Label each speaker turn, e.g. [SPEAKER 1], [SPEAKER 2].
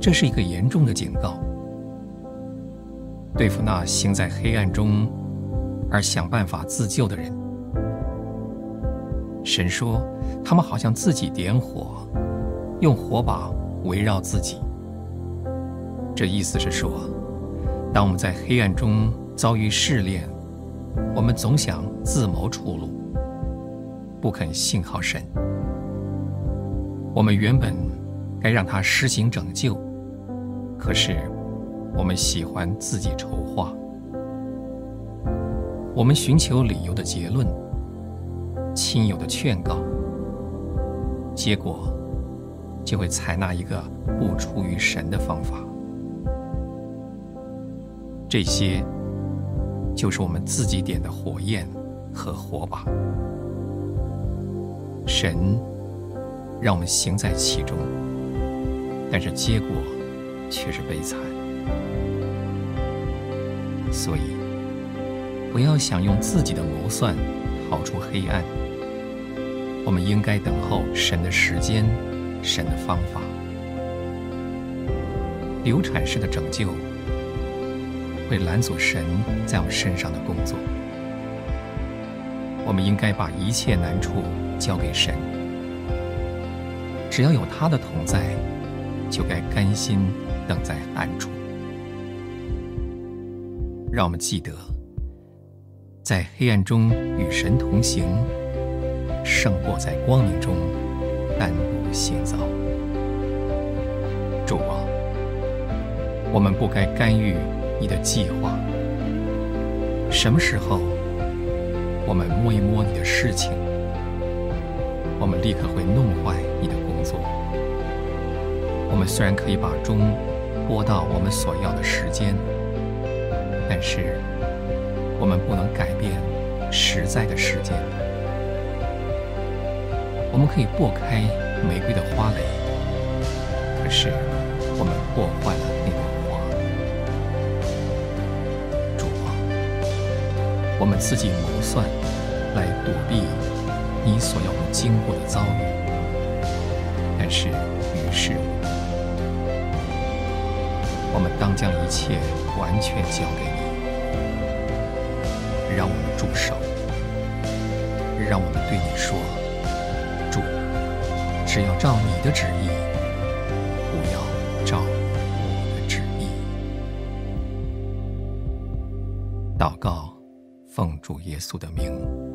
[SPEAKER 1] 这是一个严重的警告，对付那行在黑暗中而想办法自救的人。神说，他们好像自己点火，用火把围绕自己。这意思是说，当我们在黑暗中遭遇试炼，我们总想自谋出路，不肯信靠神。我们原本该让他施行拯救，可是我们喜欢自己筹划，我们寻求理由的结论，亲友的劝告，结果就会采纳一个不出于神的方法。这些就是我们自己点的火焰和火把。神让我们行在其中，但是结果却是悲惨。所以，不要想用自己的谋算逃出黑暗。我们应该等候神的时间，神的方法，流产式的拯救。会拦阻神在我身上的工作。我们应该把一切难处交给神。只要有他的同在，就该甘心等在暗处。让我们记得，在黑暗中与神同行，胜过在光明中单独行走。主啊，我们不该干预。你的计划，什么时候我们摸一摸你的事情，我们立刻会弄坏你的工作。我们虽然可以把钟拨到我们所要的时间，但是我们不能改变实在的时间。我们可以拨开玫瑰的花蕾，可是我们破坏了那朵花。主啊。我们自己谋算，来躲避你所要经过的遭遇，但是于事无补。我们当将一切完全交给你，让我们住手，让我们对你说：主，只要照你的旨意，不要照我的旨意。祷告。奉主耶稣的名。